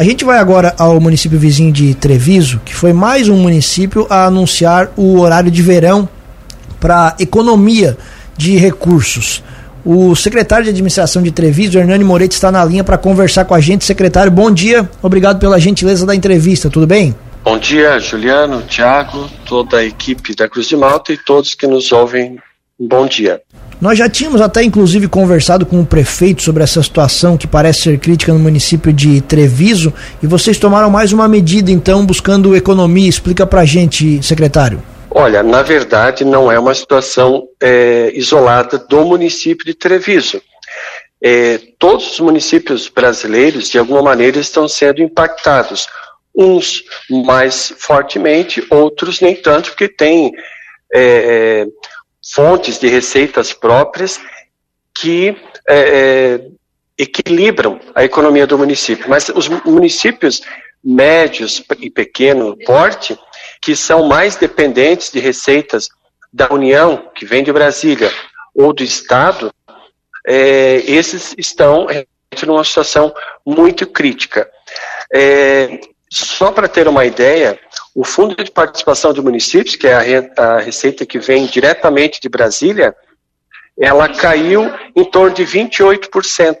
A gente vai agora ao município vizinho de Treviso, que foi mais um município a anunciar o horário de verão para economia de recursos. O secretário de administração de Treviso, Hernani Moretti, está na linha para conversar com a gente. Secretário, bom dia. Obrigado pela gentileza da entrevista. Tudo bem? Bom dia, Juliano, Tiago, toda a equipe da Cruz de Malta e todos que nos ouvem. Bom dia. Nós já tínhamos até inclusive conversado com o prefeito sobre essa situação que parece ser crítica no município de Treviso e vocês tomaram mais uma medida então buscando economia. Explica pra gente, secretário. Olha, na verdade não é uma situação é, isolada do município de Treviso. É, todos os municípios brasileiros, de alguma maneira, estão sendo impactados. Uns mais fortemente, outros nem tanto, porque tem é, é fontes de receitas próprias que é, é, equilibram a economia do município. Mas os municípios médios e pequeno porte, que são mais dependentes de receitas da União, que vem de Brasília, ou do Estado, é, esses estão numa situação muito crítica. É, só para ter uma ideia, o Fundo de Participação de Municípios, que é a, receita que vem diretamente de Brasília, ela caiu em torno de 28%.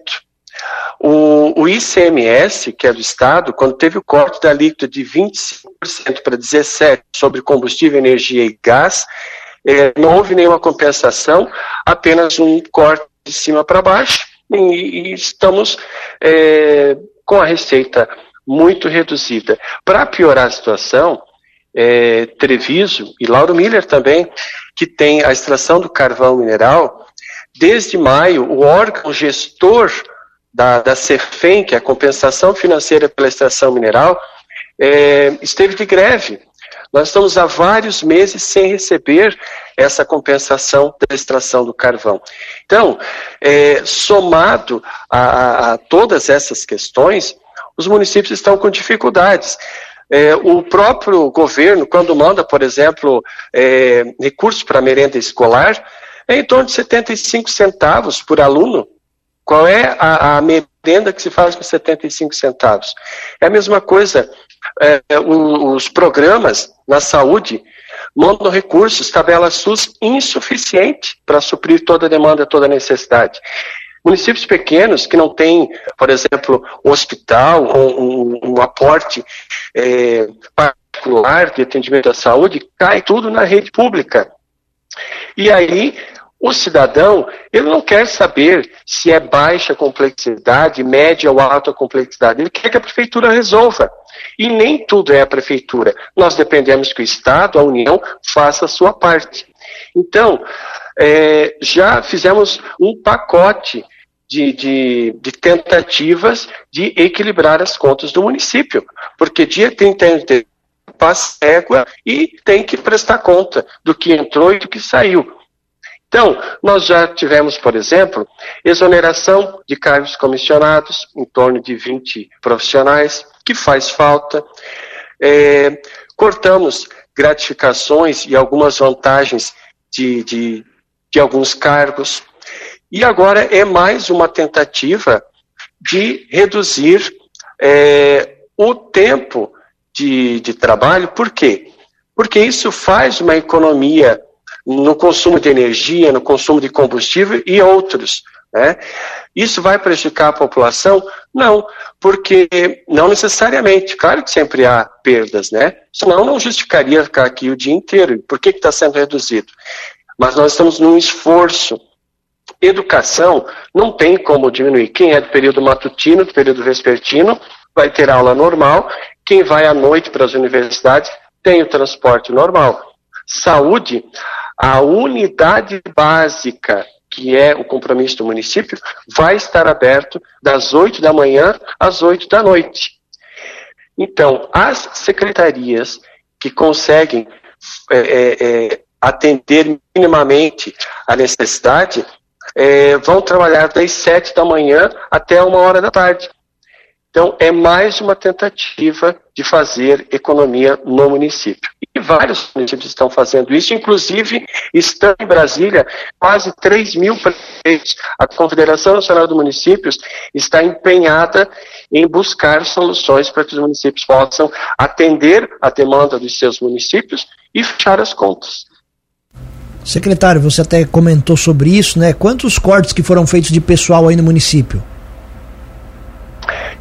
O, o, ICMS, que é do Estado, quando teve o corte da alíquota de 25% para 17% sobre combustível, energia e gás, é, não houve nenhuma compensação, apenas um corte de cima para baixo, e, e estamos é, com a receita muito reduzida. Para piorar a situação, é, Treviso e Lauro Miller também, que tem a extração do carvão mineral, desde maio, o órgão gestor da, da CEFEM, que é a compensação financeira pela extração mineral, é, esteve de greve. Nós estamos há vários meses sem receber essa compensação da extração do carvão. Então, é, somado a, a, a todas essas questões, os municípios estão com dificuldades. É, o próprio governo, quando manda, por exemplo, é, recursos para merenda escolar, é em torno de 75 centavos por aluno. Qual é a, a merenda que se faz com 75 centavos? É a mesma coisa, é, os programas na saúde mandam recursos, tabela SUS insuficiente para suprir toda a demanda, toda a necessidade. Municípios pequenos que não têm, por exemplo, um hospital, um, um, um aporte é, particular de atendimento à saúde, cai tudo na rede pública. E aí, o cidadão, ele não quer saber se é baixa complexidade, média ou alta complexidade. Ele quer que a prefeitura resolva. E nem tudo é a prefeitura. Nós dependemos que o Estado, a União, faça a sua parte. Então, é, já fizemos um pacote de, de, de, tentativas de equilibrar as contas do município, porque dia 31 de passa égua e tem que prestar conta do que entrou e do que saiu. Então, nós já tivemos, por exemplo, exoneração de cargos comissionados, em torno de 20 profissionais, que faz falta. É, cortamos gratificações e algumas vantagens de, de, de alguns cargos. E agora é mais uma tentativa de reduzir é, o tempo de, de trabalho. Por quê? Porque isso faz uma economia no consumo de energia, no consumo de combustível e outros. Né? Isso vai prejudicar a população? Não, porque não necessariamente. Claro que sempre há perdas, né? Senão não justificaria ficar aqui o dia inteiro. Por que está sendo reduzido? Mas nós estamos num esforço. Educação não tem como diminuir. Quem é do período matutino, do período vespertino, vai ter aula normal. Quem vai à noite para as universidades tem o transporte normal. Saúde, a unidade básica que é o compromisso do município, vai estar aberto das 8 da manhã às 8 da noite. Então, as secretarias que conseguem é, é, é, atender minimamente a necessidade é, vão trabalhar das 7 da manhã até uma hora da tarde. Então, é mais uma tentativa de fazer economia no município. E vários municípios estão fazendo isso, inclusive estão em Brasília quase 3 mil prefeitos. A Confederação Nacional de Municípios está empenhada em buscar soluções para que os municípios possam atender a demanda dos seus municípios e fechar as contas. Secretário, você até comentou sobre isso, né? Quantos cortes que foram feitos de pessoal aí no município?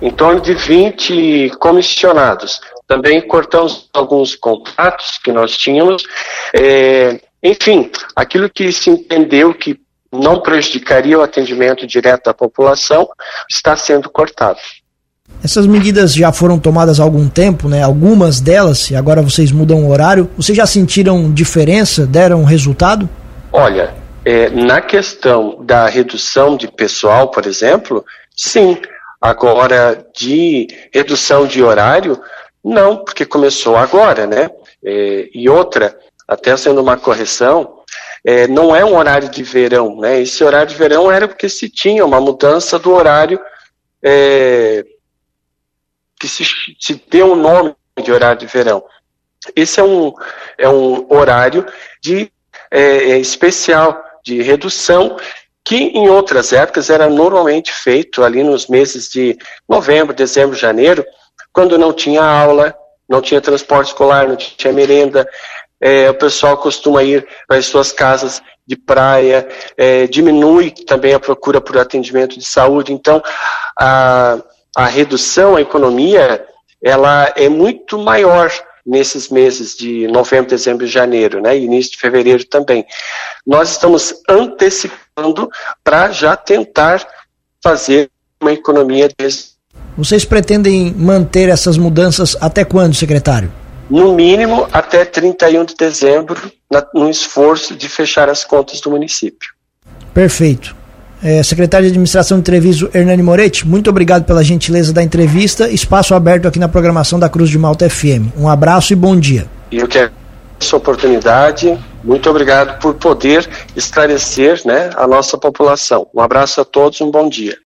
Em torno de 20 comissionados. Também cortamos alguns contratos que nós tínhamos. É, enfim, aquilo que se entendeu que não prejudicaria o atendimento direto da população está sendo cortado. Essas medidas já foram tomadas há algum tempo, né? Algumas delas, e agora vocês mudam o horário. Vocês já sentiram diferença? Deram resultado? Olha, é, na questão da redução de pessoal, por exemplo, sim. Agora, de redução de horário, não, porque começou agora, né? É, e outra, até sendo uma correção, é, não é um horário de verão, né? Esse horário de verão era porque se tinha uma mudança do horário é, que se, se o um nome de horário de verão. Esse é um, é um horário de é, é, especial, de redução, que em outras épocas era normalmente feito ali nos meses de novembro, dezembro, janeiro, quando não tinha aula, não tinha transporte escolar, não tinha merenda, é, o pessoal costuma ir para as suas casas de praia, é, diminui também a procura por atendimento de saúde. Então, a, a redução, a economia, ela é muito maior nesses meses de novembro, dezembro e janeiro, né, início de fevereiro também. Nós estamos antecipando para já tentar fazer uma economia desse. Vocês pretendem manter essas mudanças até quando, secretário? No mínimo até 31 de dezembro, no esforço de fechar as contas do município. Perfeito. É, secretário de Administração de Treviso, Hernani Moretti, muito obrigado pela gentileza da entrevista. Espaço aberto aqui na programação da Cruz de Malta FM. Um abraço e bom dia. Eu quero essa oportunidade. Muito obrigado por poder esclarecer né, a nossa população. Um abraço a todos, um bom dia.